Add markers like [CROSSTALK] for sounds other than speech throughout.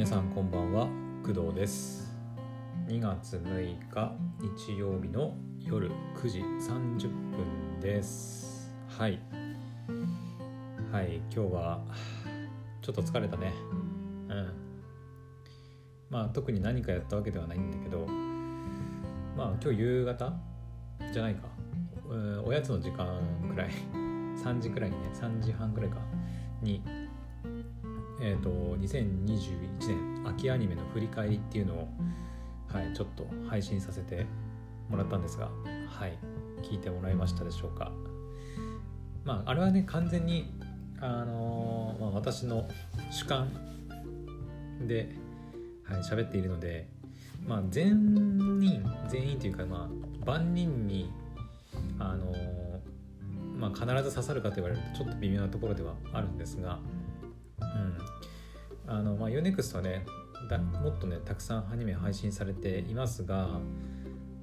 皆さんこんばんは。工藤です。2月6日日曜日の夜9時30分です。はい。はい今日はちょっと疲れたね。うん。まあ特に何かやったわけではないんだけどまあ今日夕方じゃないか。おやつの時間くらい。3時くらいにね3時半くらいか。にえーと、2021年秋アニメの振り返りっていうのを、はい、ちょっと配信させてもらったんですが、はい、聞いてもらいましたでしょうか。まあ、あれはね完全に、あのー、まあ、私の主観で、はい、喋っているので、まあ、全員全員というか、まあ、万人に、あのー、まあ、必ず刺さるかと言われるとちょっと微妙なところではあるんですが、うん。あのまあ、UNEXT はねだもっとねたくさんアニメ配信されていますが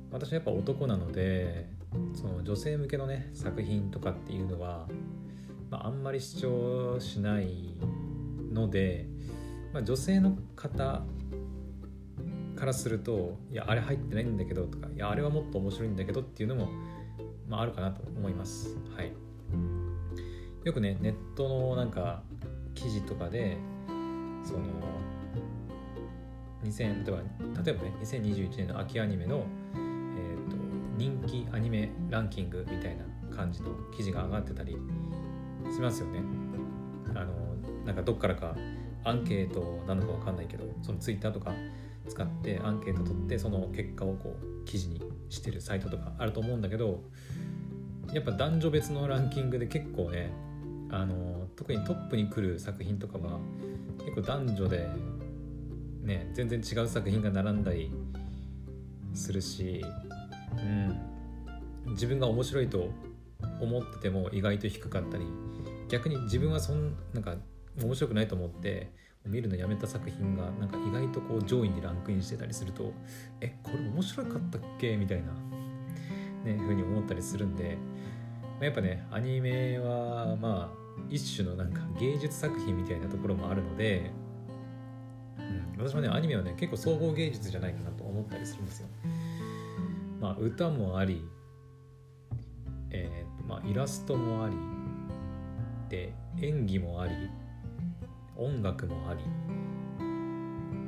私はやっぱ男なのでその女性向けのね作品とかっていうのは、まあ、あんまり主張しないので、まあ、女性の方からすると「いやあれ入ってないんだけど」とか「いやあれはもっと面白いんだけど」っていうのも、まあ、あるかなと思います。はい、よくねネットのなんか記事とかでその2000例えば例えばね2021年の秋アニメの、えーと、人気アニメランキングみたいな感じの記事が上がってたりしますよね。あのなんかどっからかアンケートなのか分かんないけどそのツイッターとか使ってアンケート取ってその結果をこう記事にしてるサイトとかあると思うんだけどやっぱ男女別のランキングで結構ねあの特にトップに来る作品とかは結構男女でね全然違う作品が並んだりするし、うん、自分が面白いと思ってても意外と低かったり逆に自分はそんなんか面白くないと思って見るのやめた作品がなんか意外とこう上位にランクインしてたりするとえこれ面白かったっけ？みたいな、ね、ふうに思ったりするんでやっぱねアニメはまあ一種のなんか芸術作品みたいなところもあるので、うん、私もねアニメはね結構総合芸術じゃないかなと思ったりするんですよ。まあ歌もあり、えーまあ、イラストもありで演技もあり音楽もあり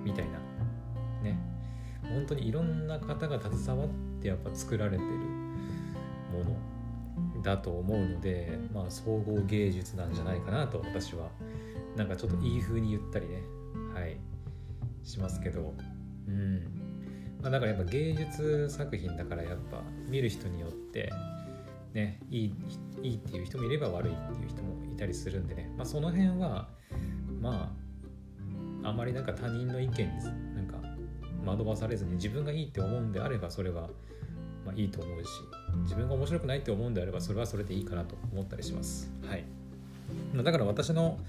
みたいなね本当にいろんな方が携わってやっぱ作られてるだと思うので、まあ、総合芸術なんじゃないかなと私は。なんかちょっといい風に言ったりねはいしますけど。うん。まあだからやっぱ芸術作品だからやっぱ見る人によってねいいいいっていう人もいれば悪いっていう人もいたりするんでね。まあその辺はまああまりなんか他人の意見になんか惑わされずに自分がいいって思うんであればそれはまあ、いいと思うし自分が面白くないって思うんであればそれはそれでいいかなと思ったりします。はい、だから私の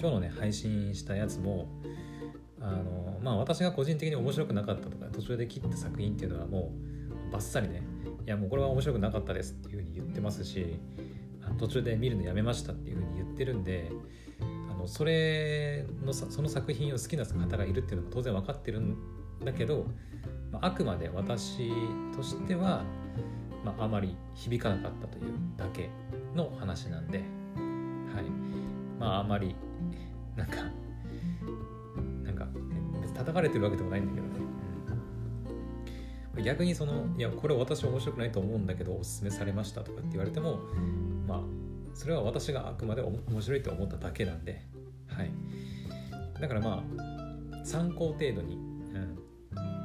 今日のね配信したやつもあのまあ私が個人的に面白くなかったとか途中で切った作品っていうのはもうバッサリねいやもうこれは面白くなかったですっていうふうに言ってますし途中で見るのやめましたっていうふうに言ってるんであのそれのその作品を好きな方がいるっていうのも当然分かってるんだけどまあ、あくまで私としては、まあ、あまり響かなかったというだけの話なんで、はい。まあ、あまりなんかなんか別に叩かれてるわけでもないんだけどね、うん、逆にそのいやこれ私面白くないと思うんだけどおすすめされましたとかって言われてもまあそれは私があくまで面白いと思っただけなんで、はい、だからまあ参考程度に、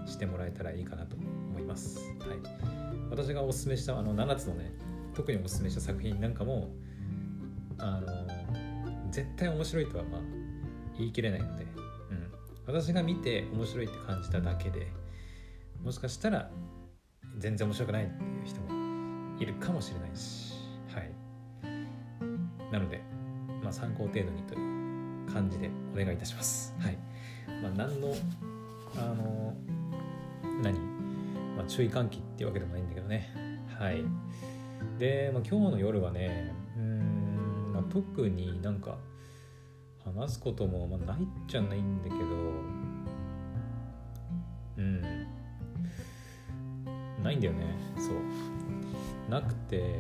してもらえたらいいかなと思います。はい、私がおすすめしたあの7つのね特におすすめした作品なんかもあの絶対面白いとはまあ言い切れないので、うん、私が見て面白いって感じただけでもしかしたら全然面白くないっていう人もいるかもしれないし、はい、なので、まあ、参考程度にという感じでお願いいたします。はいまあ、何のあの何、まあ、注意喚起ってわけでもないんだけどね。はい。で、まあ、今日の夜はねうん、まあ、特になんか話すことも、まあ、ないっちゃないんだけどうん。ないんだよね。そう。なくて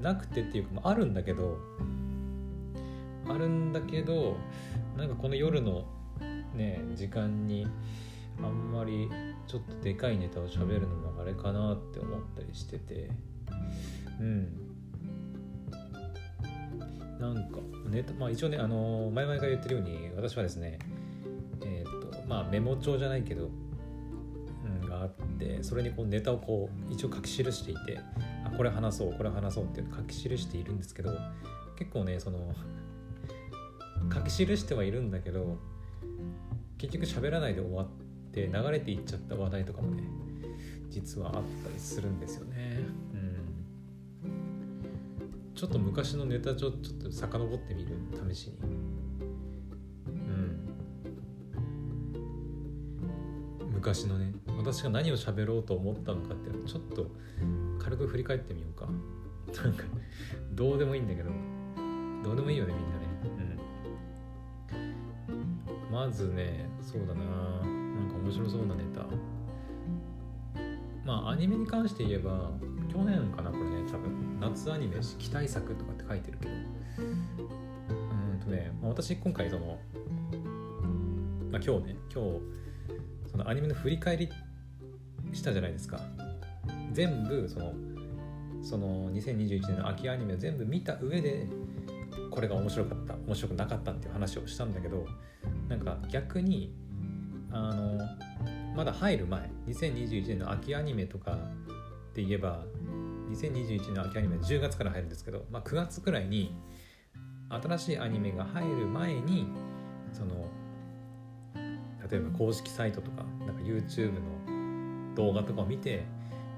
なくてっていうか、まあ、あるんだけどあるんだけどなんかこの夜のね時間にあんまりちょっとでかいネタを喋るのもあれかなって思ったりしてて。うん。なんかネタまあ一応ねあの前々から言ってるように私はですねえっ、とまあメモ帳じゃないけど、うん、があってそれにこうネタをこう一応書き記していてあこれ話そうこれ話そうって書き記しているんですけど結構ねその [LAUGHS] 書き記してはいるんだけど結局喋らないで終わって流れていっちゃった話題とかもね実はあったりするんですよね。うん、ちょっと昔のネタちょちょっと遡ってみる試しに。うん、昔のね私が何を喋ろうと思ったのかっていうのをちょっと軽く振り返ってみようか。なんかどうでもいいんだけどどうでもいいよねみんなね。うんまずねそうだななんか面白そうなネタ。まあアニメに関して言えば去年かなこれね。多分夏アニメ期待作とかって書いてるけど。うんとね、まあ、私今回そのまあ今日ね今日そのアニメの振り返りしたじゃないですか。全部そのその2021年の秋アニメを全部見た上でこれが面白かった面白くなかったっていう話をしたんだけどなんか逆にあのまだ入る前2021年の秋アニメとかで言えば2021年の秋アニメ10月から入るんですけど、まあ、9月くらいに新しいアニメが入る前にその例えば公式サイトとかなんか YouTube の動画とかを見て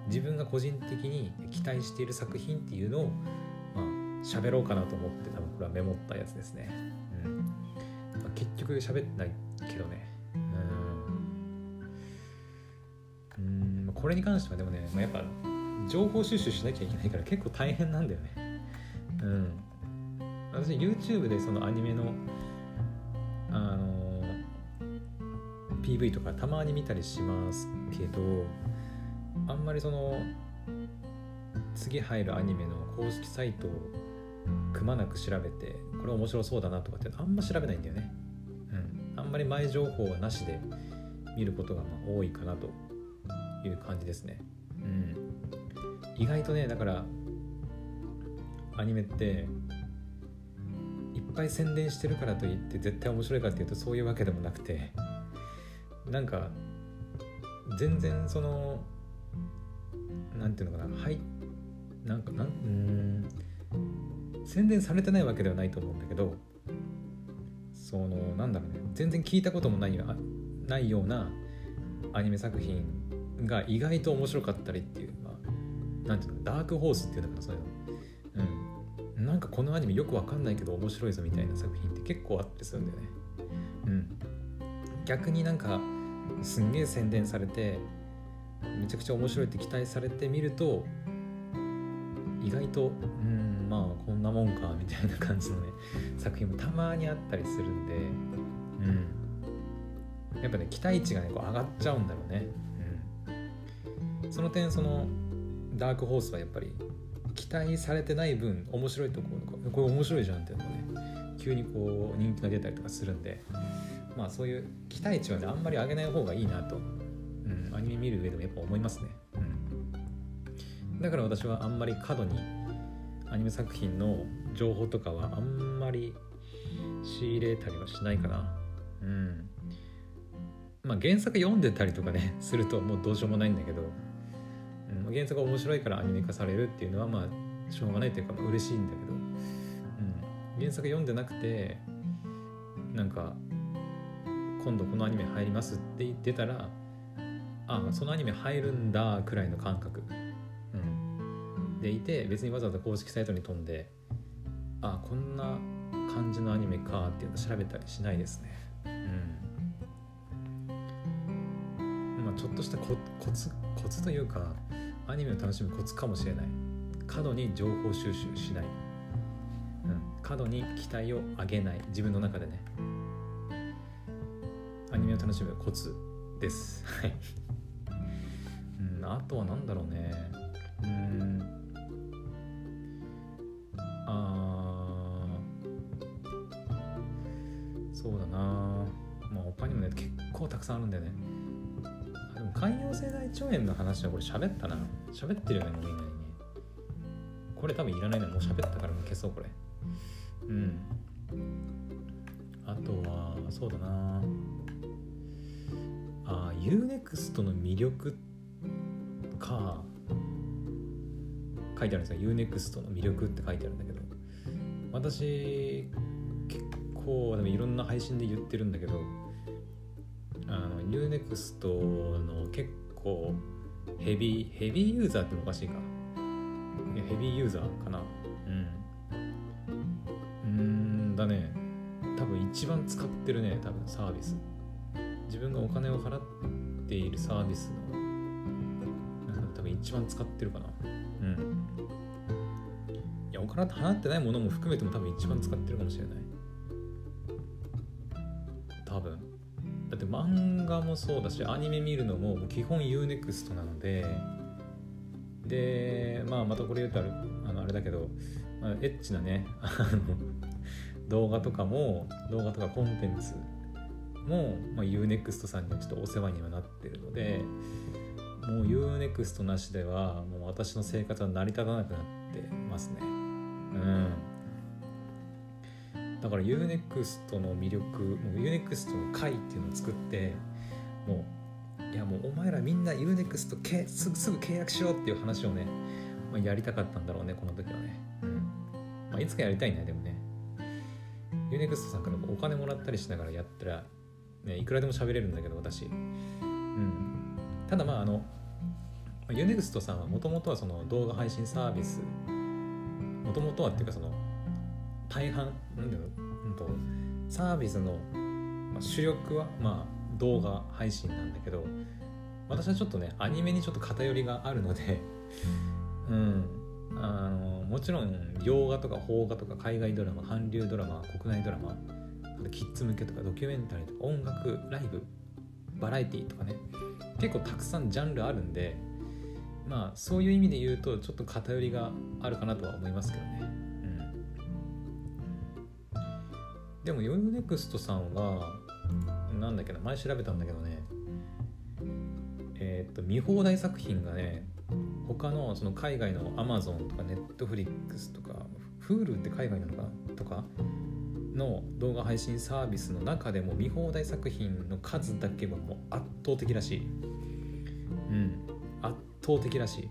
自分が個人的に期待している作品っていうのをまあ喋ろうかなと思って多分これはメモったやつですね。うん結局喋ってないけどねこれに関してはでもね、まあ、やっぱ情報収集しなきゃいけないから結構大変なんだよね。うん。私 YouTube でそのアニメのあの PV とかたまに見たりしますけどあんまりその次入るアニメの公式サイトをくまなく調べてこれ面白そうだなとかってあんま調べないんだよね。うん。あんまり前情報はなしで見ることがまあ多いかなという感じですね。うん、意外とねだからアニメっていっぱい宣伝してるからといって絶対面白いかっていうとそういうわけでもなくてなんか全然そのなんていうのかなはいなんかなうん宣伝されてないわけではないと思うんだけどそのなんだろうね全然聞いたこともないよないようなアニメ作品が意外と面白かったりっていう、まあ、なんていうのダークホースっていうのかなそういうの、うん、なんかこのアニメよくわかんないけど面白いぞみたいな作品って結構あったりするんだよね。うん。逆になんかすんげえ宣伝されてめちゃくちゃ面白いって期待されてみると意外とうんまあこんなもんかみたいな感じのね作品もたまにあったりするんでうん。やっぱね期待値がねこう上がっちゃうんだろうね。その点そのダークホースはやっぱり期待されてない分面白いところこれ面白いじゃんっていうのがね急にこう人気が出たりとかするんでまあそういう期待値はねあんまり上げない方がいいなと、うん、アニメ見る上でもやっぱ思いますね、うん、だから私はあんまり過度にアニメ作品の情報とかはあんまり仕入れたりはしないかな。うん。まあ原作読んでたりとかねするともうどうしようもないんだけど、うん、原作が面白いからアニメ化されるっていうのはまあしょうがないというか、まあ、嬉しいんだけど、うん、原作読んでなくてなんか今度このアニメ入りますって言ってたらあそのアニメ入るんだくらいの感覚。うん。でいて別にわざわざ公式サイトに飛んであこんな感じのアニメかっていうの調べたりしないですね。うん。まあちょっとしたコツコツというかアニメを楽しむコツかもしれない。過度に情報収集しない、うん、過度に期待を上げない。自分の中でね。アニメを楽しむコツです。はい。うん。あとは何だろうね。うん。あそうだな。まあ他にもね結構たくさんあるんだよね。潰瘍性大腸炎の話はこれ喋ったな。喋ってるよねもうみんなにこれ多分いらないな。もう喋ったからもう消そうこれ。うん。あとはそうだな。あ UNEXT の魅力か。書いてあるんですよ。UNEXT の魅力って書いてあるんだけど。私結構でもいろんな配信で言ってるんだけど UNEXT の結構ヘビーヘビーユーザーっておかしいか。ヘビーユーザーかな。うん。うんだね。多分一番使ってるね多分サービス。自分がお金を払っているサービスの。多分一番使ってるかな。うん。いやお金払ってないものも含めても多分一番使ってるかもしれない。画もそうだしアニメ見るのも基本 UNEXT なのででまあまたこれ言うとあるあのあれだけど、まあ、エッチなねあの動画とかも動画とかコンテンツも、まあ、UNEXT さんにはちょっとお世話にはなってるのでもう UNEXT なしではもう私の生活は成り立たなくなってますね。うん。だから UNEXT の魅力もう UNEXT の会っていうのを作ってもういやもうお前らみんな UNEXT けすぐすぐ契約しようっていう話をね、まあ、やりたかったんだろうねこの時はね。うん。まあいつかやりたいねでもね。UNEXT さんからお金もらったりしながらやったら、ね、いくらでも喋れるんだけど私。うん。ただまああの UNEXT さんはもともとはその動画配信サービス。もともとはっていうかその大半なんだろう、うん、とサービスの主力はまあ動画配信なんだけど私はちょっとねアニメにちょっと偏りがあるのでうん。あのもちろん洋画とか邦画とか海外ドラマ韓流ドラマ国内ドラマあとキッズ向けとかドキュメンタリーとか音楽ライブバラエティとかね結構たくさんジャンルあるんでまあそういう意味で言うとちょっと偏りがあるかなとは思いますけどね、うん、でもヨネクストさんはなんだっけな前調べたんだけどね。えっ、と見放題作品がね他のその海外の Amazon とか Netflix とか Hulu って海外なのかとかの動画配信サービスの中でも見放題作品の数だけはもう圧倒的らしい。うん。圧倒的らしい。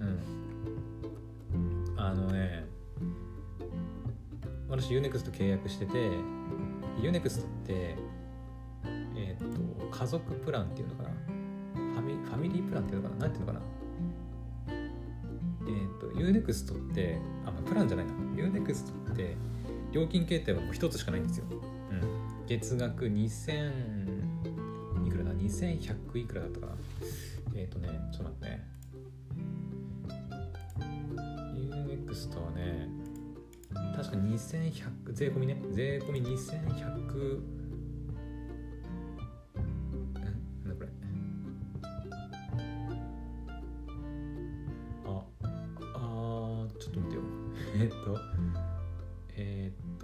うん。あのね私 UNEXT 契約してて UNEXT って、家族プランっていうのかな？ファミファミリープランっていうのかな？なんていうのかな？えっ、ー、と UNEXT ってあプランじゃないな。UNEXT って料金形態はもう一つしかないんですよ。うん、月額2000いくらだ ?2100 いくらだったかな？えっ、ー、とね、ちょっと待ってね。UNEXT はね、確か2100、税込みね、税込み2100、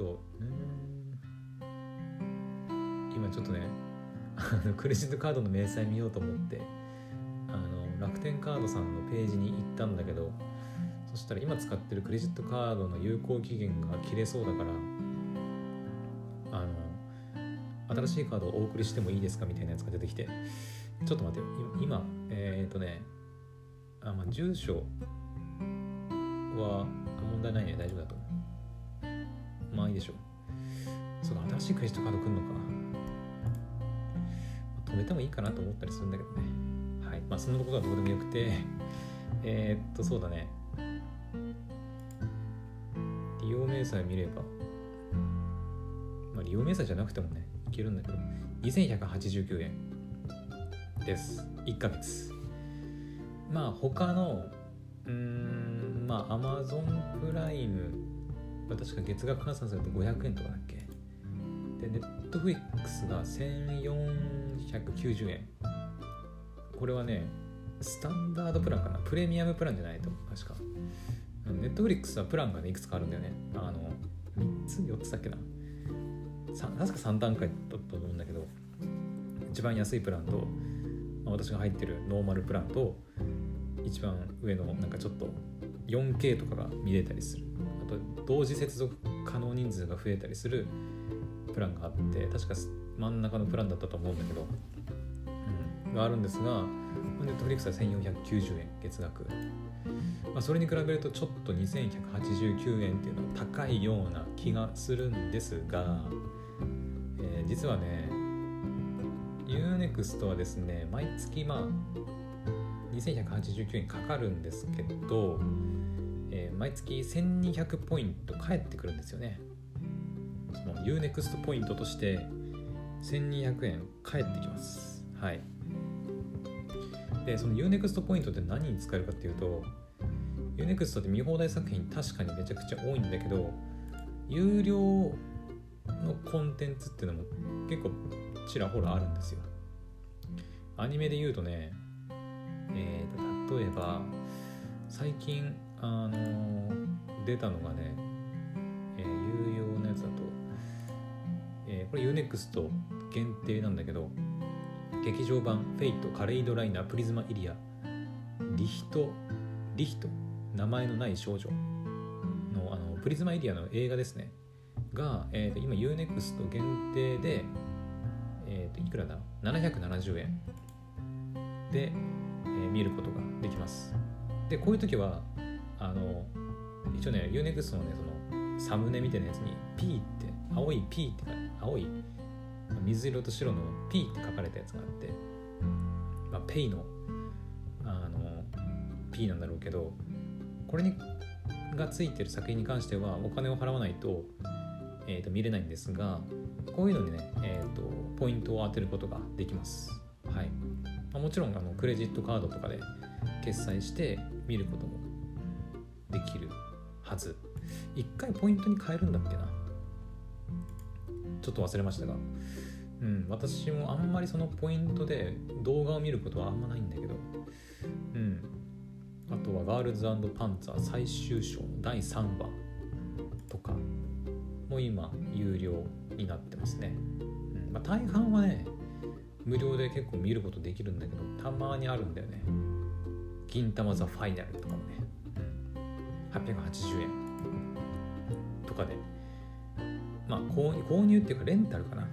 と今ちょっとねクレジットカードの明細見ようと思ってあの楽天カードさんのページに行ったんだけどそしたら今使ってるクレジットカードの有効期限が切れそうだからあの新しいカードをお送りしてもいいですかみたいなやつが出てきてちょっと待ってよ今えー、っとねあまあ住所は問題ないね大丈夫だと。いいでしょ。うそうか新しいクレジットカード来るのか。止めてもいいかなと思ったりするんだけどね。はい。まあそんなことはどうでもよくて。[LAUGHS] えー、っとそうだね。利用明細見れば。まあ利用明細じゃなくてもねいけるんだけど。2189円。です。1ヶ月。まあ他のうんまあ Amazon プライム確か月額換算すると500円とかだっけ？でネットフリックスが1490円。これはねスタンダードプランかな？プレミアムプランじゃないと確か。ネットフリックスはプランがねいくつかあるんだよね。あの3つ？4つだっけな？確か3段階だったと思うんだけど一番安いプランと、まあ、私が入ってるノーマルプランと一番上のなんかちょっと 4K とかが見れたりする。と同時接続可能人数が増えたりするプランがあって確か真ん中のプランだったと思うんだけど、うん、があるんですがネットフリックスは1490円月額、まあ、それに比べるとちょっと2189円っていうのは高いような気がするんですが、えー、実はね UNEXT はですね毎月まあ2189円かかるんですけど、毎月1200ポイント返ってくるんですよね。その UNEXT ポイントとして1200円返ってきます。はい。でその UNEXT ポイントって何に使えるかっていうと UNEXT って見放題作品確かにめちゃくちゃ多いんだけど有料のコンテンツっていうのも結構ちらほらあるんですよ。アニメで言うとねえー、例えば最近あの、出たのがね、えー、有用なやつだと、えー、これ UNEXT 限定なんだけど劇場版「フェイト・カレイドライナー・プリズマ・イリア」リヒトリヒト名前のない少女のあのプリズマ・イリアの映画ですね。が、えー、と今 UNEXT 限定で、えー、といくらだ？770円でえー、見ることができます。で、こういう時は、あの、一応ね、Unext のね、その、サムネみたいなやつに P って、青い P って青い水色と白の P って書かれたやつがあって、まあ、ペイの、あの、P なんだろうけど、これにがついてる作品に関してはお金を払わないと,、えー、と見れないんですがこういうのにね、えーとポイントを当てることができます。はい、まあ、もちろんあのクレジットカードとかで決済して見ることもできるはず。一回ポイントに変えるんだっけな。ちょっと忘れましたが。うん私もあんまりそのポイントで動画を見ることはあんまないんだけど。うん。あとはガールズパンツァー最終章の第3話とか。も今有料になってますね、うん。まあ、大半はね無料で結構見ることできるんだけどたまにあるんだよね。銀玉ザファイナルとかもね、880円。とかで。まあ購入購入っていうかレンタルかな。う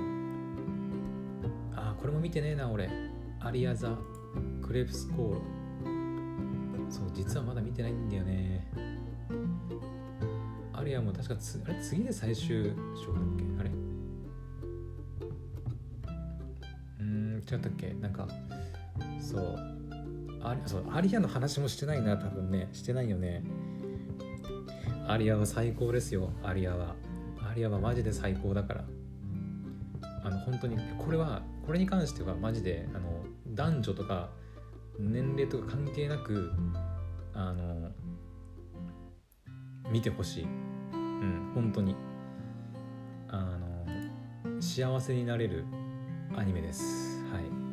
ん。ああこれも見てねえな俺。アリアザクレープスコーロそう実はまだ見てないんだよね。アリアも確かつあれ？次で最終章だっけ？あれ？うん違ったっけ？なんかそう。あそうアリアの話もしてないな多分。ねしてないよね。アリアは最高ですよ。アリアは。アリアはマジで最高だから。あの本当にこれはこれに関してはマジであの男女とか年齢とか関係なくあの見てほしい。うん本当に。あの幸せになれるアニメです。はい。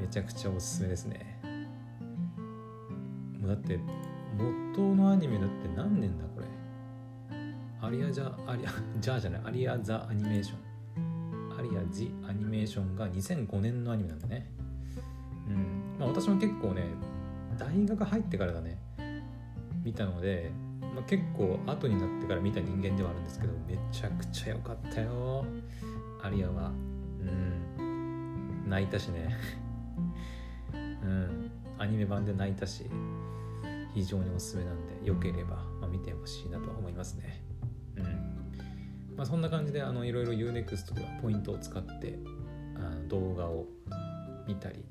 めちゃくちゃおすすめですね。もうだって元のアニメだって何年だこれ？アリアジャアリア [LAUGHS] ジャじゃないアリアザアニメーション。アリアジアニメーションが2005年のアニメなんだね。うん。まあ私も結構ね大学入ってからだね。見たので、まあ、結構後になってから見た人間ではあるんですけどめちゃくちゃ良かったよ。アリアは。うん。泣いたしね。[LAUGHS] うん。アニメ版で泣いたし。非常におすすめなんでよければ、まあ、見てほしいなと思いますね。うん。まあそんな感じであのいろいろ UNEXT ではポイントを使ってあの動画を見たり。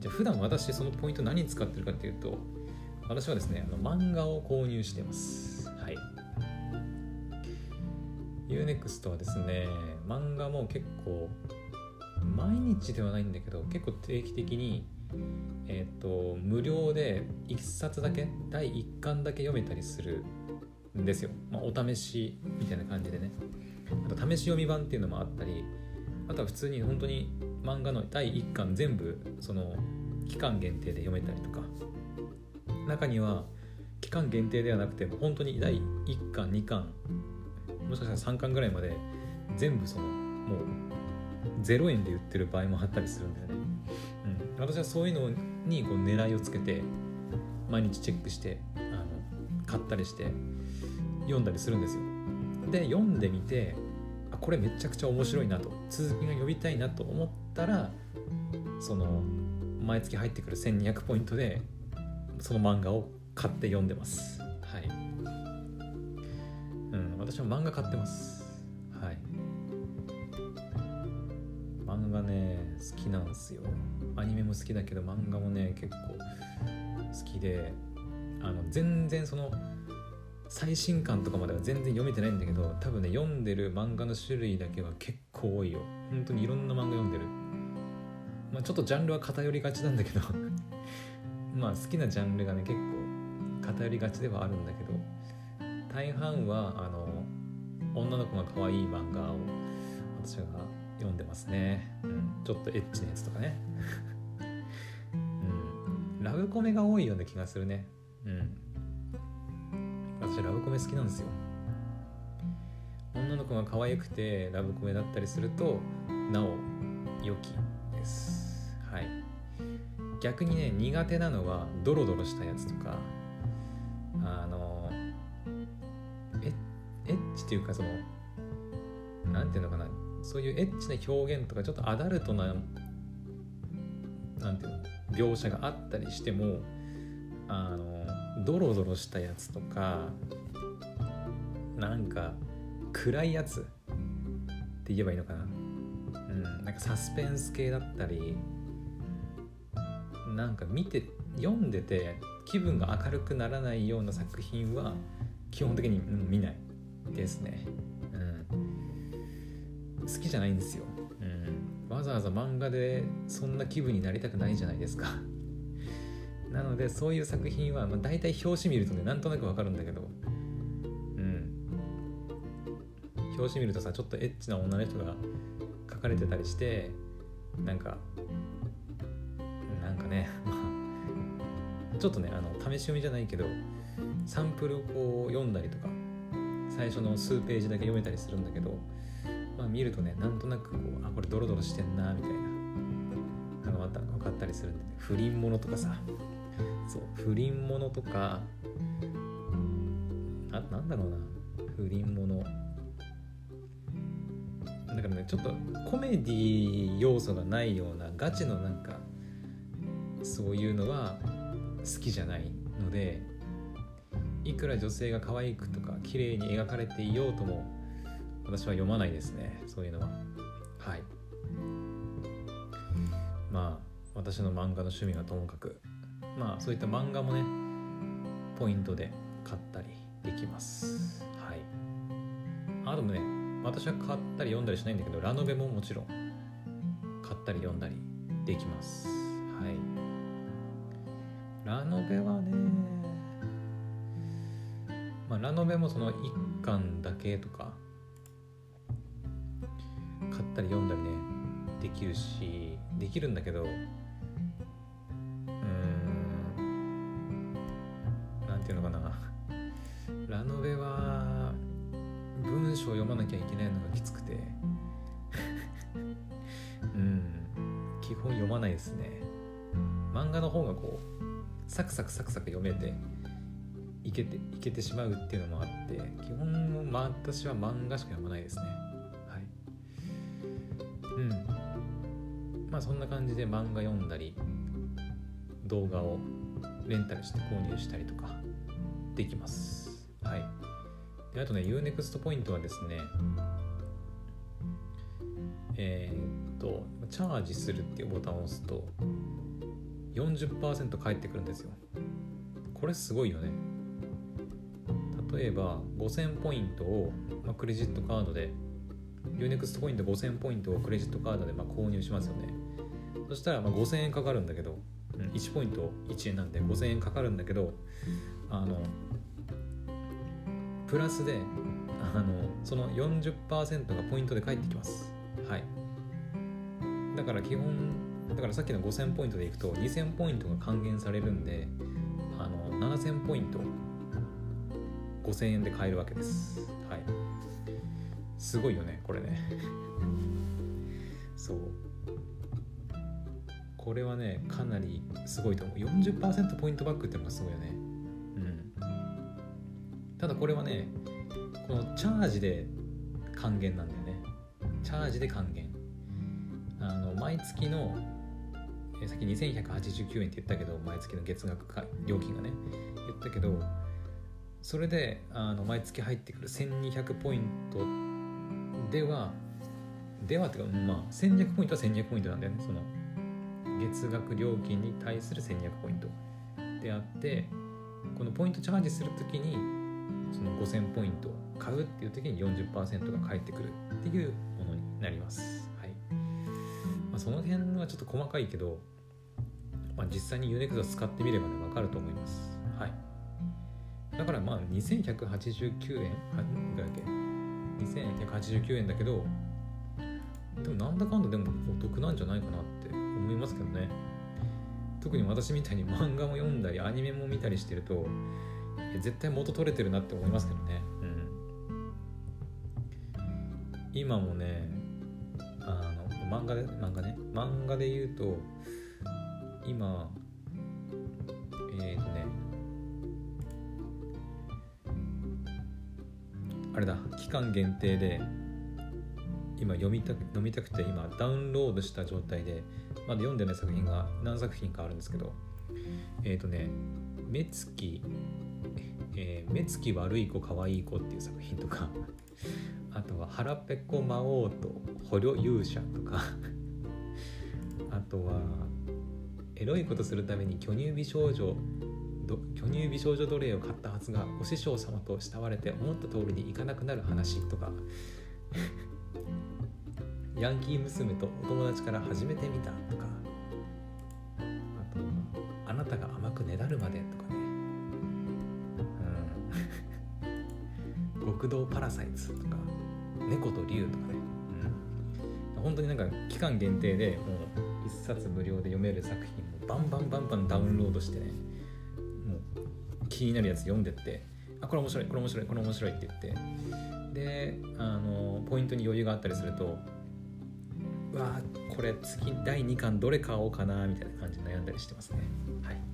じゃあ普段私そのポイント何に使ってるかっていうと私はですねあの漫画を購入してます。はい。UNEXT はですね漫画も結構毎日ではないんだけど結構定期的にえっ、ー、と無料で1冊だけ第1巻だけ読めたりするんですよ、まあ、お試しみたいな感じでね。あと試し読み版っていうのもあったりあとは普通に本当に漫画の第1巻全部その期間限定で読めたりとか。中には期間限定ではなくても本当に第1巻2巻もしかしたら3巻ぐらいまで全部そのもう0円で売ってる場合もあったりするんだよね、私はそういうのにこう狙いをつけて毎日チェックしてあの買ったりして読んだりするんですよ。で読んでみてあこれめちゃくちゃ面白いなと続きが読みたいなと思ったらその毎月入ってくる1200ポイントでその漫画を買って読んでます。はい。うん私も漫画買ってます。好きなんすよ。アニメも好きだけど漫画もね結構好きであの全然その最新刊とかまでは全然読めてないんだけど多分ね読んでる漫画の種類だけは結構多いよ。本当にいろんな漫画読んでる。まあちょっとジャンルは偏りがちなんだけど。[LAUGHS] まあ好きなジャンルがね結構偏りがちではあるんだけど。大半はあの女の子が可愛い漫画を私が読んでますね、うん、ちょっとエッチなやつとかね、うん、ラブコメが多いような気がするね。うん。私ラブコメ好きなんですよ。女の子が可愛くてラブコメだったりするとなお良きです。はい。逆にね苦手なのはドロドロしたやつとかあのエエッチっていうかその何ていうのかなそういうエッチな表現とかちょっとアダルトななんていうの描写があったりしてもあのドロドロしたやつとかなんか暗いやつって言えばいいのかな。うんなんかサスペンス系だったりなんか見て読んでて気分が明るくならないような作品は基本的に、見ないですね、好きじゃないんですよ、うん、わざわざ漫画でそんな気分になりたくないじゃないですか。[LAUGHS] なのでそういう作品は、まあ、大体表紙見るとねなんとなくわかるんだけど。うん。表紙見るとさちょっとエッチな女の人が書かれてたりしてなんかなんかね [LAUGHS] ちょっとねあの試し読みじゃないけどサンプルをこう読んだりとか最初の数ページだけ読めたりするんだけど見るとねなんとなくこうあこれドロドロしてんなみたいな。のが分かったりするんで、ね、不倫ものとかさ。そう不倫ものとかあなんだろうな。不倫もの。だからねちょっとコメディ要素がないようなガチのなんかそういうのは好きじゃないのでいくら女性が可愛くとか綺麗に描かれていようとも私は読まないですねそういうのは。はい。まあ私の漫画の趣味はともかく。まあそういった漫画もねポイントで買ったりできます。はい。あともね私は買ったり読んだりしないんだけどラノベももちろん買ったり読んだりできます。はい。ラノベはねまあラノベもその1巻だけとかったり読んだりねできるしできるんだけどうんなんていうのかな。ラノベは文章を読まなきゃいけないのがきつくて。[LAUGHS] うん基本読まないですね。漫画の方がこうサクサクサクサク読めていけていけてしまうっていうのもあって基本、まあ、私は漫画しか読まないですね。まあそんな感じで漫画読んだり動画をレンタルして購入したりとかできます。はい。であとね、Unext ポイントはですね、えー、っと、チャージするっていうボタンを押すと、40%返ってくるんですよ。これすごいよね。例えば、5000ポイントを、まあ、クレジットカードで、Unext ポイント5000ポイントをクレジットカードでまあ購入しますよね。そしたらまあ5000円かかるんだけど、1ポイント1円なんで5000円かかるんだけどあのプラスであのその40%がポイントで返ってきます。はい。だから基本だからさっきの5000ポイントでいくと2000ポイントが還元されるんであの7000ポイント5000円で買えるわけです。はい。すごいよねこれね。[LAUGHS] そうこれはねかなりすごいと思う。40%ポイントバックってのがすごいよね。うん。ただこれはねこのチャージで還元なんだよね。チャージで還元。あの毎月のさっき2189円って言ったけど毎月の月額か料金がね言ったけどそれであの毎月入ってくる1200ポイントではではっていうかまあ1200ポイントは1200ポイントなんだよねその月額料金に対する1200ポイントであってこのポイントチャージするときにその5000ポイント買うっていう時に40%が返ってくるっていうものになります。はいまあ、その辺はちょっと細かいけど、まあ、実際に UNEXT 使ってみればね分かると思います。はい、だからまあ2189円ぐらだっけ？2189円だけどでもなんだかんだでもお得なんじゃないかなって思いますけどね。特に私みたいに漫画も読んだりアニメも見たりしてると絶対元取れてるなって思いますけどね。今もねあの漫画で漫画ね。漫画で言うと今えっ、ー、とねあれだ期間限定で今読みたく読みたくて今ダウンロードした状態でまだ読んでない作品が何作品かあるんですけどえっ、ー、とね目つき、えー、目つき悪い子かわいい子っていう作品とか [LAUGHS] あとは腹ペコ魔王と捕虜勇者とか [LAUGHS] あとはエロいことするために巨乳美少女巨乳美少女奴隷を買ったはずがお師匠様と慕われて思った通りにいかなくなる話とか [LAUGHS] ヤンキー娘とお友達から始めてみた。と甘くねだるまでとかね。うん。極道パラサイツとか猫と竜とかね、うん、本当になんか期間限定でもう1冊無料で読める作品をバンバンバンバンダウンロードしてねもう気になるやつ読んでってあこれ面白いこれ面白いこれ面白いって言って。であのポイントに余裕があったりするとうわこれ次第2巻どれ買おうかなみたいな感じで悩んだりしてますね。はい。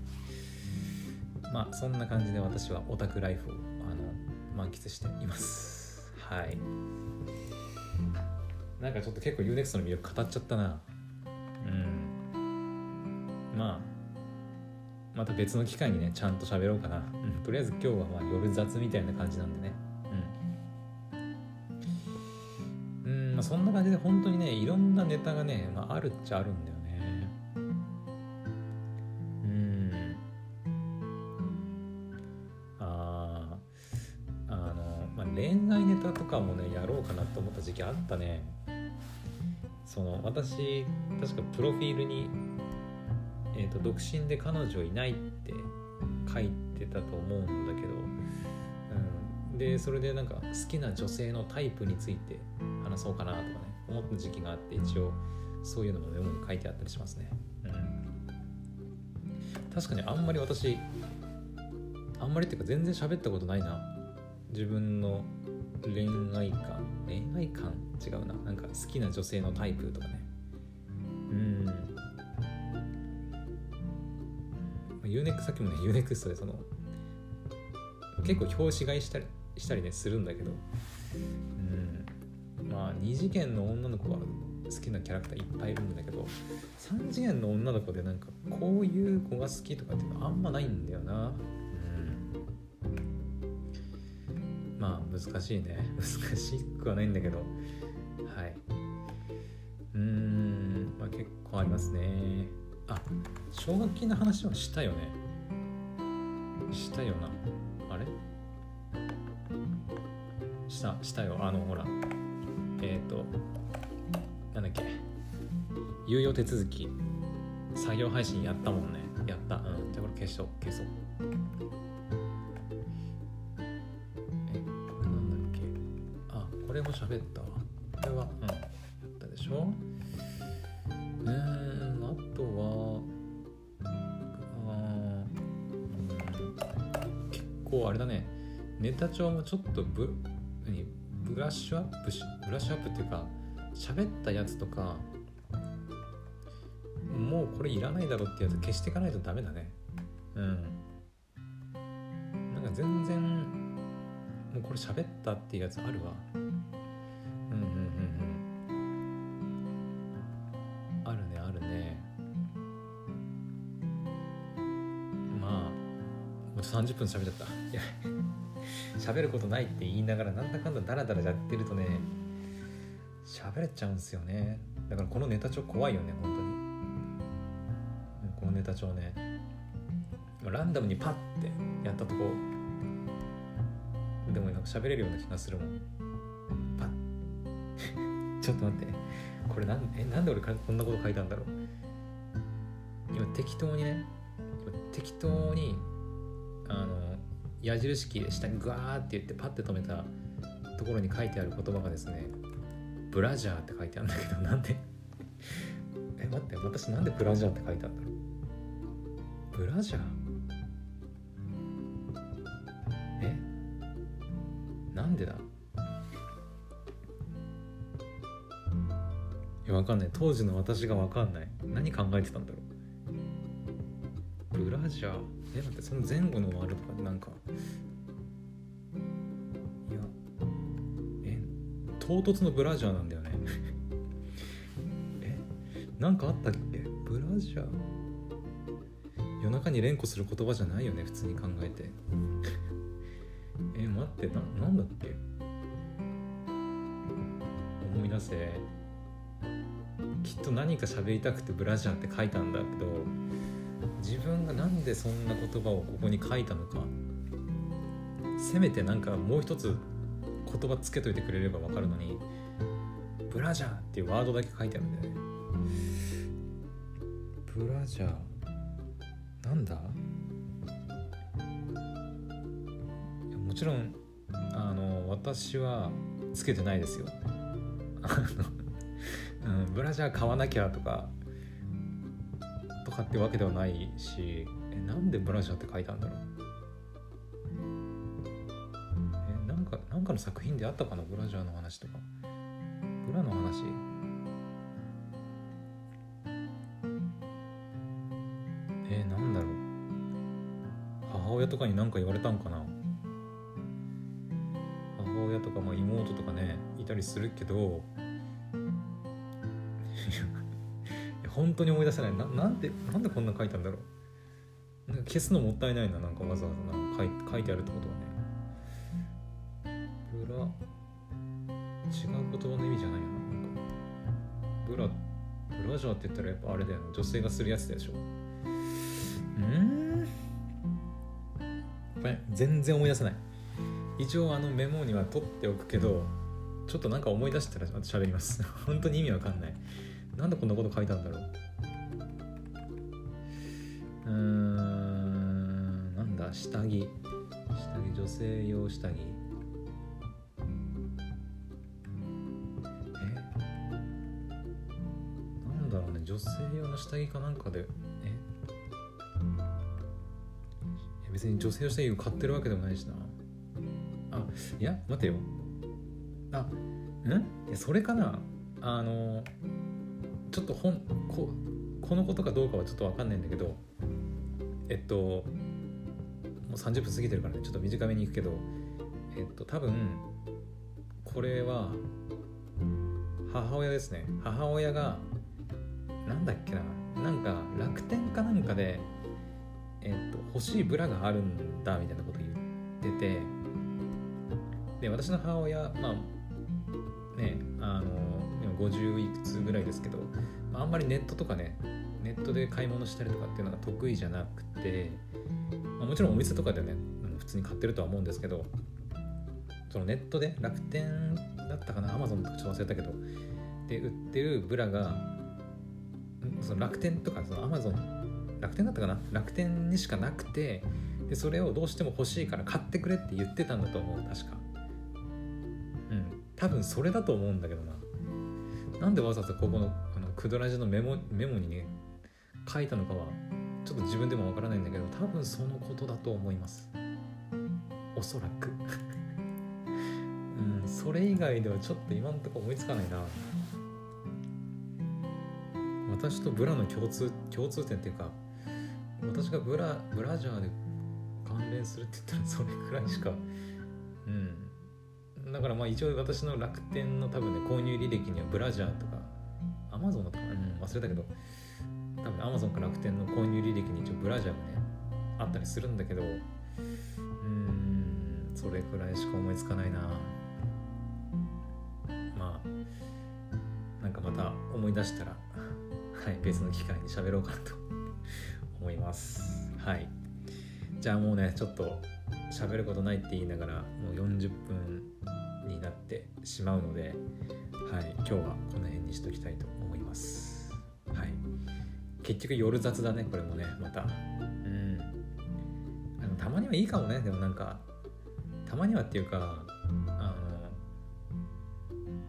まあそんな感じで私はオタクライフをあの満喫しています。はい。なんかちょっと結構 UNEXT の魅力語っちゃったな。うん。まあまた別の機会にねちゃんと喋ろうかな、とりあえず今日はまあ夜雑みたいな感じなんでね。うん、うん。まあ、そんな感じで本当にねいろんなネタがね、まあ、あるっちゃあるんだよあったね。その私確かプロフィールに、えーと、独身で彼女いないって書いてたと思うんだけど、うん、でそれでなんか好きな女性のタイプについて話そうかなとかね思った時期があって一応そういうのもメモに書いてあったりしますね、うん、確かにあんまり私あんまりっていうか全然喋ったことないな。自分の恋愛観？恋愛観？違うな。なんか好きな女性のタイプとかね。うん。ユーネクさっきもね U-NEXT でその結構表紙買いしたりしたりねするんだけど。うん。まあ2次元の女の子は好きなキャラクターいっぱいいるんだけど3次元の女の子でなんかこういう子が好きとかっていうのあんまないんだよな。難しいね。難しくはないんだけど。はい。うーん。まあ結構ありますね。あ奨学金の話はしたよね。したよな。あれ？したしたよ。あのほら。えっ、ー、となんだっけ。猶予手続き。作業配信やったもんね。やった。うん。じゃあこれ消そう。消そう。れも喋ったわ。これは。うん。やったでしょ？うーんあとはあ結構あれだね。ネタ帳もちょっとブ何？ブラッシュアップしブラッシュアップっていうか喋ったやつとかもうこれいらないだろうってやつ消していかないとダメだね。うん。なんか全然もうこれ喋ったっていうやつあるわ30分喋っちゃった。いや喋ることないって言いながらなんだかんだダラダラやってるとね喋れちゃうんですよね。だからこのネタ帳怖いよね本当に。このネタ帳ねランダムにパッてやったとこでもなんか喋れるような気がするもん。パッ。[LAUGHS] ちょっと待って。これなんえなんで俺こんなこと書いたんだろう。今適当にね適当にあの矢印キーで下にグワーって言ってパッて止めたところに書いてある言葉がですねブラジャーって書いてあるんだけどなんで？[LAUGHS] え待って私なんでブラジャーって書いてあるんだろう？ブラジャー？え？なんでだ？いやわかんない。当時の私がわかんない。何考えてたんだろう？ブラジャーえ待ってその前後のワールドとかなんか。いや。え唐突のブラジャーなんだよね。[LAUGHS] えなんかあったっけ？ブラジャー？夜中に連呼する言葉じゃないよね普通に考えて。[LAUGHS] え待ってななんだっけ？思い出せ。きっと何か喋りたくてブラジャーって書いたんだけど。自分がなんでそんな言葉をここに書いたのか。せめてなんかもう一つ言葉つけといてくれれば分かるのにブラジャーっていうワードだけ書いてあるんだよね。ブラジャー？なんだ？もちろんあの私はつけてないですよ。ブラジャー買わなきゃとかとかってわけではないしえなんでブラジャーって書いたんだろう？えなんかなんかの作品であったかな？ブラジャーの話とか。ブラの話？えなんだろう？母親とかに何か言われたんかな？母親とか、まあ、妹とかねいたりするけど本当に思い出せない。ななんでなんでこんな書いたんだろう。なんか消すのもったいないななんかわざわざ。なんか書い書いてあるってことはね。ブラ違う言葉の意味じゃないよな。なんかブラブラジャーって言ったらやっぱあれだよ女性がするやつでしょ。うん。全然思い出せない。一応あのメモには取っておくけどちょっとなんか思い出したらまた喋ります。本当に意味わかんない。なんでこんなこと書いたんだろう。うーんなんだ下着。下着女性用下着。え？なんだろうね女性用の下着かなんかで。え？いや別に女性用下着を買ってるわけでもないしな。あいや待てよ。あん？いやそれかな。あのちょっと本ここのことかどうかはちょっと分かんないんだけどえっともう30分過ぎてるからね。ちょっと短めにいくけどえっと多分これは母親ですね。母親がなんだっけな。なんか楽天かなんかでえっと欲しいブラがあるんだみたいなこと言っててで私の母親まあねあの50いくつぐらいですけど、あ、あんまりネットとかねネットで買い物したりとかっていうのが得意じゃなくて、まあ、もちろんお店とかでね普通に買ってるとは思うんですけどそのネットで楽天だったかなアマゾンとかちょっと忘れたけどで売ってるブラがその楽天とかそのアマゾン楽天だったかな楽天にしかなくてでそれをどうしても欲しいから買ってくれって言ってたんだと思う確か。うん多分それだと思うんだけどな。なんでわざわざここのあのクドラジのメモメモにね書いたのかはちょっと自分でもわからないんだけど多分そのことだと思います。おそらく。うんそれ以外ではちょっと今んとこ思いつかないな。私とブラの共通共通点っていうか私がブラブラジャーで関連するって言ったらそれくらいしかうんだからまあ一応私の楽天の多分ね購入履歴にはブラジャーとかアマゾンだったかな、うん、忘れたけど多分アマゾンか楽天の購入履歴に一応ブラジャーがねあったりするんだけどうんそれくらいしか思いつかないな。まあなんかまた思い出したらはい別の機会に喋ろうかなと思います。はい。じゃあもうねちょっと喋ることないって言いながらもう40分になってしまうので、はい、今日はこの辺にしときたいと思います。はい。結局夜雑だねこれもねまた。うん。あのたまにはいいかもねでもなんかたまにはっていうかあ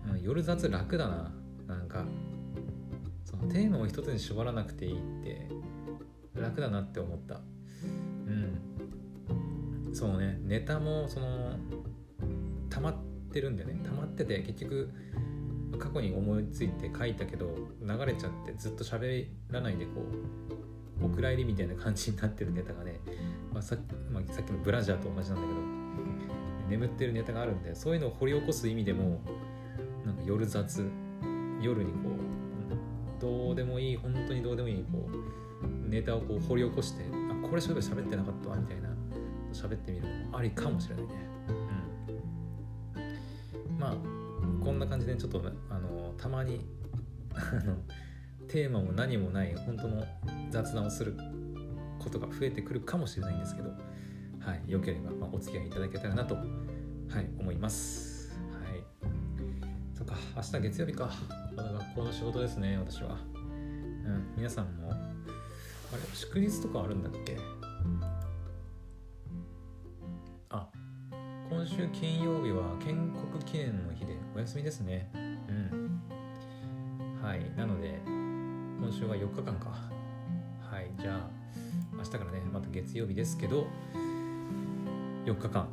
の夜雑楽だな。なんかそのテーマを一つに絞らなくていいって楽だなって思った。そうね。ネタもその溜まってるんだよね。溜まってて結局過去に思いついて書いたけど流れちゃってずっと喋らないでこうお蔵入りみたいな感じになってるネタがね、まあさまあ、さっきのブラジャーと同じなんだけど眠ってるネタがあるんでそういうのを掘り起こす意味でもなんか夜雑夜にこうどうでもいい本当にどうでもいいこうネタをこう掘り起こしてあこれそういえば喋ってなかったわみたいな喋ってみるのもありかもしれないねうんまあこんな感じでちょっとあのたまに [LAUGHS] あのテーマも何もない本当の雑談をすることが増えてくるかもしれないんですけど、はい、よければ、まあ、お付き合いいただけたらなと、はい、思います。はい。そっか、明日月曜日か。まだ学校の仕事ですね、私は。うん、皆さんも、あれ、祝日とかあるんだっけ？今週金曜日は建国記念の日でお休みですね。うん。はい。なので今週は4日間か。はい。じゃあ明日からねまた月曜日ですけど4日間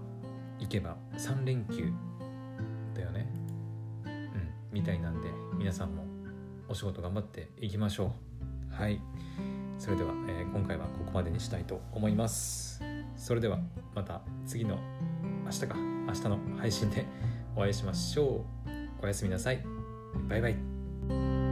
行けば3連休だよね。うん。みたいなんで皆さんもお仕事頑張っていきましょう。はい。それでは、えー、今回はここまでにしたいと思います。それではまた次の明日か。明日の配信でお会いしましょう。おやすみなさい。バイバイ。